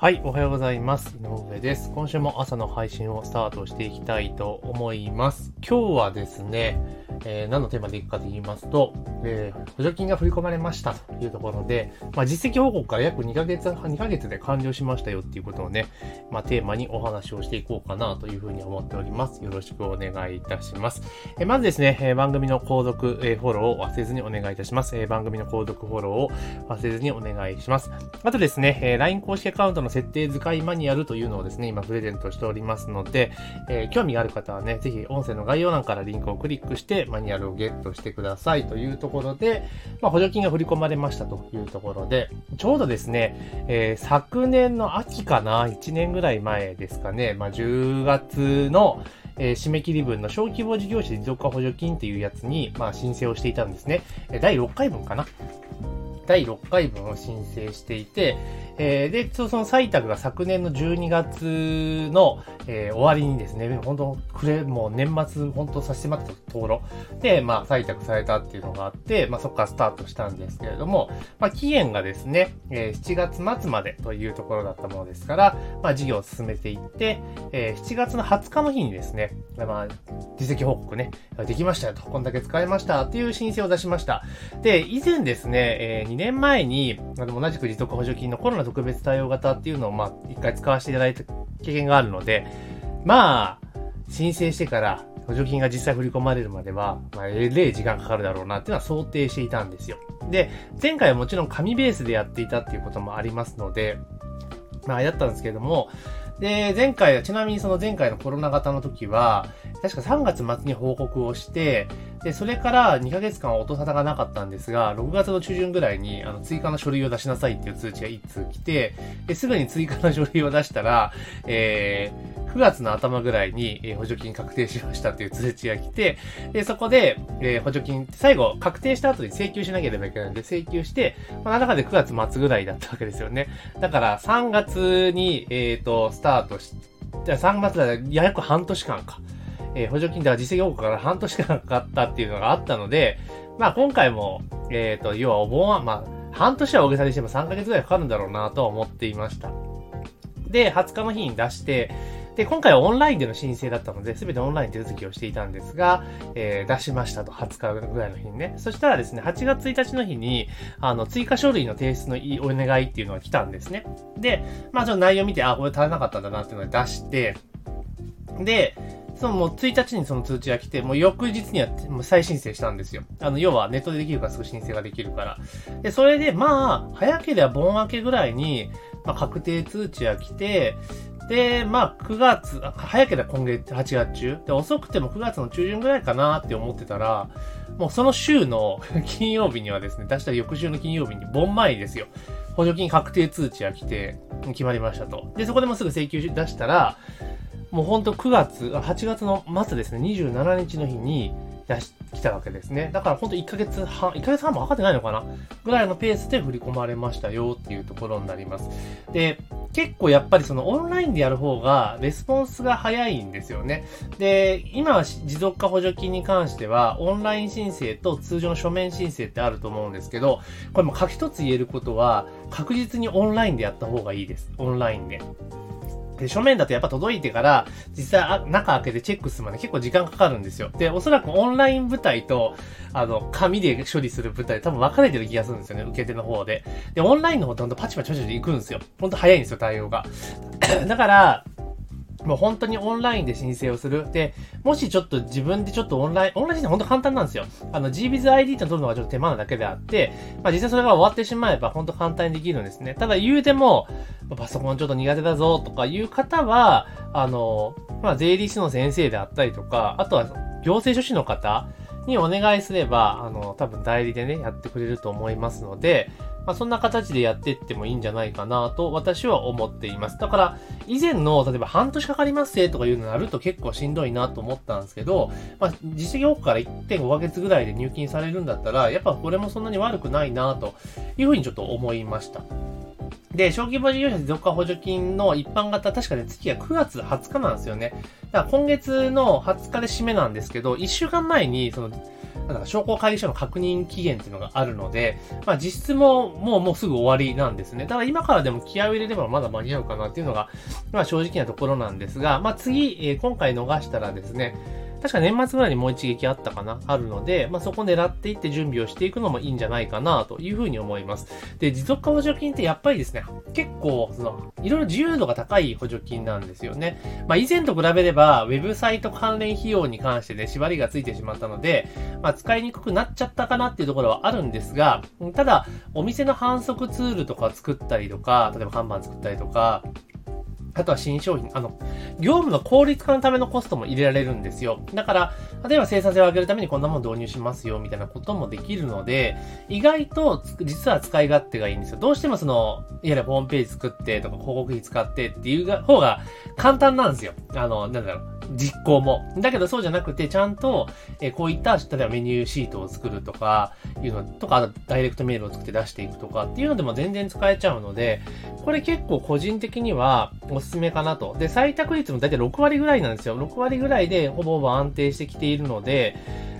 はい、おはようございます。井上です。今週も朝の配信をスタートしていきたいと思います。今日はですね、えー、何のテーマでいくかと言いますと、えー、補助金が振り込まれましたというところで、まあ、実績報告から約2ヶ月、2ヶ月で完了しましたよっていうことをね、まあ、テーマにお話をしていこうかなというふうに思っております。よろしくお願いいたします。えー、まずですね、え番組の購読、えフォローを忘れずにお願いいたします。え番組の購読フォローを忘れずにお願いします。あとですね、え LINE 公式アカウントの設定使いマニュアルというのをですね、今プレゼントしておりますので、えー、興味がある方はね、ぜひ音声の概要欄からリンクをクリックしてマニュアルをゲットしてくださいというところで、まあ、補助金が振り込まれましたというところで、ちょうどですね、えー、昨年の秋かな、1年ぐらい前ですかね、まあ、10月の、えー、締め切り分の小規模事業者持続化補助金っていうやつに、まあ、申請をしていたんですね。第6回分かな。第6回分を申請していて、えー、で、その採択が昨年の12月の、えー、終わりにですね、本当、くれ、もう年末、本当差し迫ったところで、まあ、採択されたっていうのがあって、まあ、そこからスタートしたんですけれども、まあ、期限がですね、えー、7月末までというところだったものですから、まあ、事業を進めていって、えー、7月の20日の日にですね、まあ、実績報告ね、できましたよと、こんだけ使えましたっていう申請を出しました。で、以前ですね、えー、2年前に、あ同じく持続補助金のコロナ特別対応型っていうのを、まあ、一回使わせていただいた経験があるので、まあ、申請してから補助金が実際振り込まれるまでは、まあ、えれい時間かかるだろうなっていうのは想定していたんですよ。で、前回はもちろん紙ベースでやっていたっていうこともありますので、まあ、やったんですけれども、で、前回、ちなみにその前回のコロナ型の時は、確か3月末に報告をして、で、それから2ヶ月間は音沙汰がなかったんですが、6月の中旬ぐらいに、あの、追加の書類を出しなさいっていう通知が1通来て、で、すぐに追加の書類を出したら、えー、9月の頭ぐらいに、補助金確定しましたっていう通知が来て、で、そこで、え、補助金、最後、確定した後に請求しなければいけないんで、請求して、まあ、中で9月末ぐらいだったわけですよね。だから、3月に、えっ、ー、と、スタートし、じゃ3月だ、や約半年間か。えー、補助金では実績報告から半年間かかったっていうのがあったので、まあ今回も、えっ、ー、と、要はお盆は、まあ、半年は大げさにしても3ヶ月ぐらいかかるんだろうなと思っていました。で、20日の日に出して、で、今回はオンラインでの申請だったので、すべてオンライン手続きをしていたんですが、えー、出しましたと、20日ぐらいの日にね。そしたらですね、8月1日の日に、あの、追加書類の提出のお願いっていうのが来たんですね。で、まあ、ちょっと内容見て、あ、これ足らなかったんだなっていうので出して、で、そのもう1日にその通知が来て、もう翌日にはもう再申請したんですよ。あの、要はネットでできるからすぐ申請ができるから。で、それでまあ、早ければ盆明けぐらいに、まあ、確定通知が来て、で、まあ、9月、早ければ今月8月中。で、遅くても9月の中旬ぐらいかなって思ってたら、もうその週の 金曜日にはですね、出した翌週の金曜日に盆前ですよ。補助金確定通知が来て、決まりましたと。で、そこでもすぐ請求出したら、もうほんと9月、8月の末ですね、27日の日に出し、来たわけですね。だからほんと1ヶ月半、1ヶ月半もかかってないのかな？ぐらいのペースで振り込まれましたよっていうところになります。で、結構やっぱりそのオンラインでやる方がレスポンスが早いんですよね。で、今は持続化補助金に関してはオンライン申請と通常の書面申請ってあると思うんですけど、これも書き一つ言えることは確実にオンラインでやった方がいいです。オンラインで。で、書面だとやっぱ届いてから、実際中開けてチェックするまで結構時間かかるんですよ。で、おそらくオンライン舞台と、あの、紙で処理する舞台多分分かれてる気がするんですよね、受け手の方で。で、オンラインの方ってほんとパチパチパチパチ行くんですよ。ほんと早いんですよ、対応が。だから、もう本当にオンラインで申請をする。で、もしちょっと自分でちょっとオンライン、オンライン申請本当簡単なんですよ。あの GBizID って取るのがちょっと手間なだけであって、まあ実際それが終わってしまえば本当簡単にできるんですね。ただ言うても、パソコンちょっと苦手だぞとかいう方は、あの、まあ税理士の先生であったりとか、あとは行政書士の方にお願いすれば、あの、多分代理でね、やってくれると思いますので、まあ、そんな形でやっていってもいいんじゃないかなと私は思っています。だから、以前の、例えば半年かかりますせとかいうのになると結構しんどいなと思ったんですけど、まあ、実績報から1.5ヶ月ぐらいで入金されるんだったら、やっぱこれもそんなに悪くないなというふうにちょっと思いました。で、小規模事業者持続化補助金の一般型、確かね、月が9月20日なんですよね。だから今月の20日で締めなんですけど、1週間前に、その、なんか商工会議所の確認期限っていうのがあるので、まあ実質ももうもうすぐ終わりなんですね。ただ今からでも気合を入れればまだ間に合うかなっていうのが、まあ正直なところなんですが、まあ次、えー、今回逃したらですね、確か年末ぐらいにもう一撃あったかなあるので、まあ、そこ狙っていって準備をしていくのもいいんじゃないかなというふうに思います。で、持続化補助金ってやっぱりですね、結構、その、いろいろ自由度が高い補助金なんですよね。まあ、以前と比べれば、ウェブサイト関連費用に関してね、縛りがついてしまったので、まあ、使いにくくなっちゃったかなっていうところはあるんですが、ただ、お店の反則ツールとか作ったりとか、例えば看板作ったりとか、あとは新商品、あの、業務の効率化のためのコストも入れられるんですよ。だから、例えば生産性を上げるためにこんなもの導入しますよ、みたいなこともできるので、意外と、実は使い勝手がいいんですよ。どうしてもその、いわゆるホームページ作ってとか広告費使ってっていう方が簡単なんですよ。あの、なんだろう。実行も。だけどそうじゃなくて、ちゃんと、えこういった、例えばメニューシートを作るとか、いうのとか、ダイレクトメールを作って出していくとかっていうのでも全然使えちゃうので、これ結構個人的にはおすすめかなと。で、採択率も大体6割ぐらいなんですよ。6割ぐらいでほぼほぼ安定してきているので、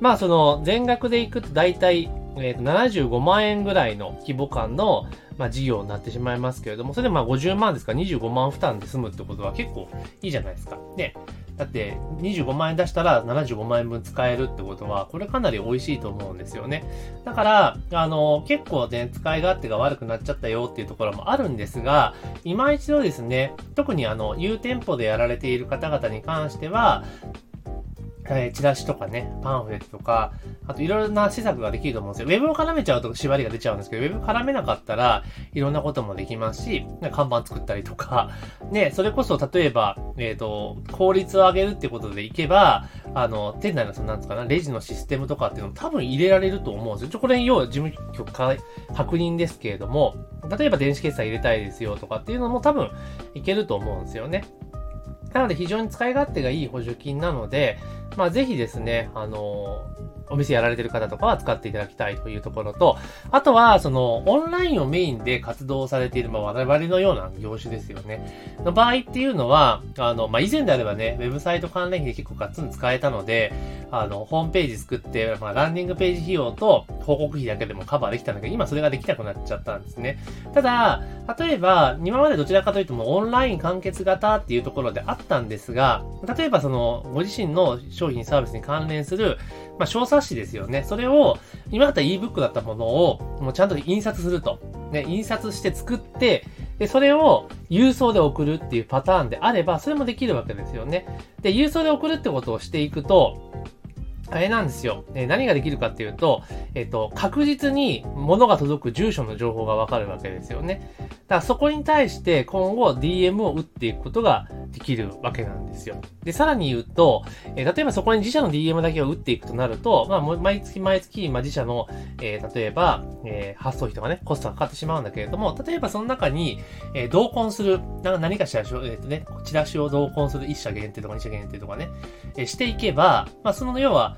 まあその全額でいくと大体、えっ、と75万円ぐらいの規模感の、まあ、事業になってしまいますけれども、それでまあ50万ですか25万負担で済むってことは結構いいじゃないですか。で、だって25万円出したら75万円分使えるってことは、これかなり美味しいと思うんですよね。だから、あの、結構ね、使い勝手が悪くなっちゃったよっていうところもあるんですが、今一度ですね、特にあの、有店舗でやられている方々に関しては、えー、チラシとかね、パンフレットとか、あといろいろな施策ができると思うんですよ。ウェブを絡めちゃうと縛りが出ちゃうんですけど、ウェブ絡めなかったらいろんなこともできますし、看板作ったりとか、ね、それこそ例えば、えっ、ー、と、効率を上げるってことでいけば、あの、店内のそのなんつうかな、レジのシステムとかっていうのも多分入れられると思うんですよ。ちょ、これ要は事務局か確認ですけれども、例えば電子決済入れたいですよとかっていうのも多分いけると思うんですよね。なので非常に使い勝手がいい補助金なので、まあぜひですね、あのお店やられてる方とかは使っていただきたいというところと、あとは、その、オンラインをメインで活動されている、まあ、我々のような業種ですよね。の場合っていうのは、あの、まあ、以前であればね、ウェブサイト関連費で結構ガッツン使えたので、あの、ホームページ作って、まあ、ランディングページ費用と広告費だけでもカバーできたんだけど、今それができなくなっちゃったんですね。ただ、例えば、今までどちらかというともうオンライン完結型っていうところであったんですが、例えばその、ご自身の商品サービスに関連する、まあ、小冊子ですよね。それを、今だったら ebook だったものを、もうちゃんと印刷すると。ね、印刷して作って、で、それを郵送で送るっていうパターンであれば、それもできるわけですよね。で、郵送で送るってことをしていくと、あれなんですよ。え何ができるかっていうと、えっ、と、確実に物が届く住所の情報がわかるわけですよね。だからそこに対して今後 DM を打っていくことができるわけなんですよ。で、さらに言うと、え、例えばそこに自社の DM だけを打っていくとなると、まあ、毎月毎月、まあ、自社の、えー、例えば、えー、発送費とかね、コストがかかってしまうんだけれども、例えばその中に、えー、同梱する、な何かしら、えっ、ー、とね、チラシを同梱する1社限定とか2社限定とかね、え、していけば、まあ、その要は、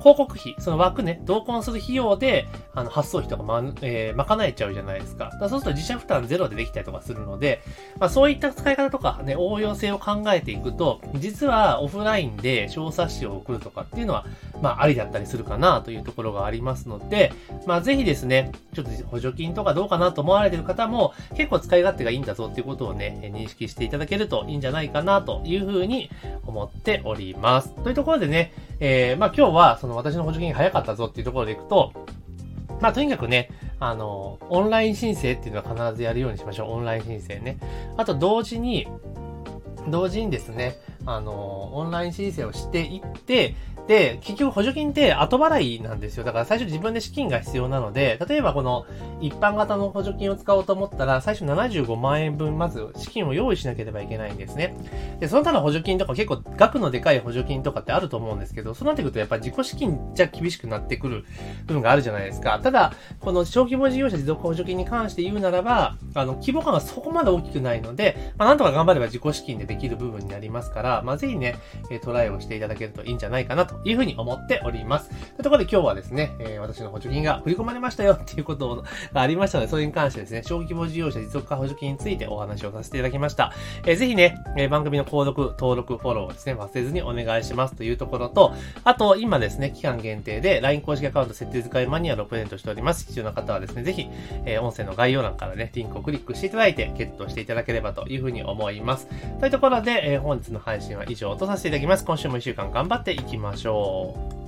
広告費、その枠ね、同梱する費用で、あの、発送費とかま、えー、賄えちゃうじゃないですか。だそうすると自社負担ゼロでできたりとかするので、まあ、そういった使い方とかね、応用性を考えていくと、実はオフラインで小冊子を送るとかっていうのは、まあ、ありだったりするかなというところがありますので、まあ、ぜひですね、ちょっと補助金とかどうかなと思われている方も、結構使い勝手がいいんだぞっていうことをね、認識していただけるといいんじゃないかなというふうに思っております。というところでね、えー、まあ、今日はその私の補助金早かったぞっていうところでいくと、まあ、とにかくね、あの、オンライン申請っていうのは必ずやるようにしましょう。オンライン申請ね。あと、同時に、同時にですね、あの、オンライン申請をしていって、で、結局補助金って後払いなんですよ。だから最初自分で資金が必要なので、例えばこの一般型の補助金を使おうと思ったら、最初75万円分まず資金を用意しなければいけないんですね。で、その他の補助金とか結構額のでかい補助金とかってあると思うんですけど、そうなってくるとやっぱ自己資金じゃ厳しくなってくる部分があるじゃないですか。ただ、この小規模事業者持続補助金に関して言うならば、あの、規模感がそこまで大きくないので、まあ、なんとか頑張れば自己資金でできる部分になりますから、まあ、ぜひね、えトライをしていただけるといいんじゃないかなというふうに思っております。というところで今日はですね、え私の補助金が振り込まれましたよっていうことがありましたので、それに関してですね、小規模事業者持続化補助金についてお話をさせていただきました。えー、ぜひね、え番組の購読、登録、フォローをですね、忘れずにお願いしますというところと、あと、今ですね、期間限定で LINE 公式アカウント設定使いマニュアルをプレゼントしております。必要な方はですね、ぜひ、えー、音声の概要欄からね、リンクをクリックしていただいて、ゲットしていただければというふうに思います。というところで、えー、本日の配信は以上とさせていただきます。今週も一週間頑張っていきましょうょう。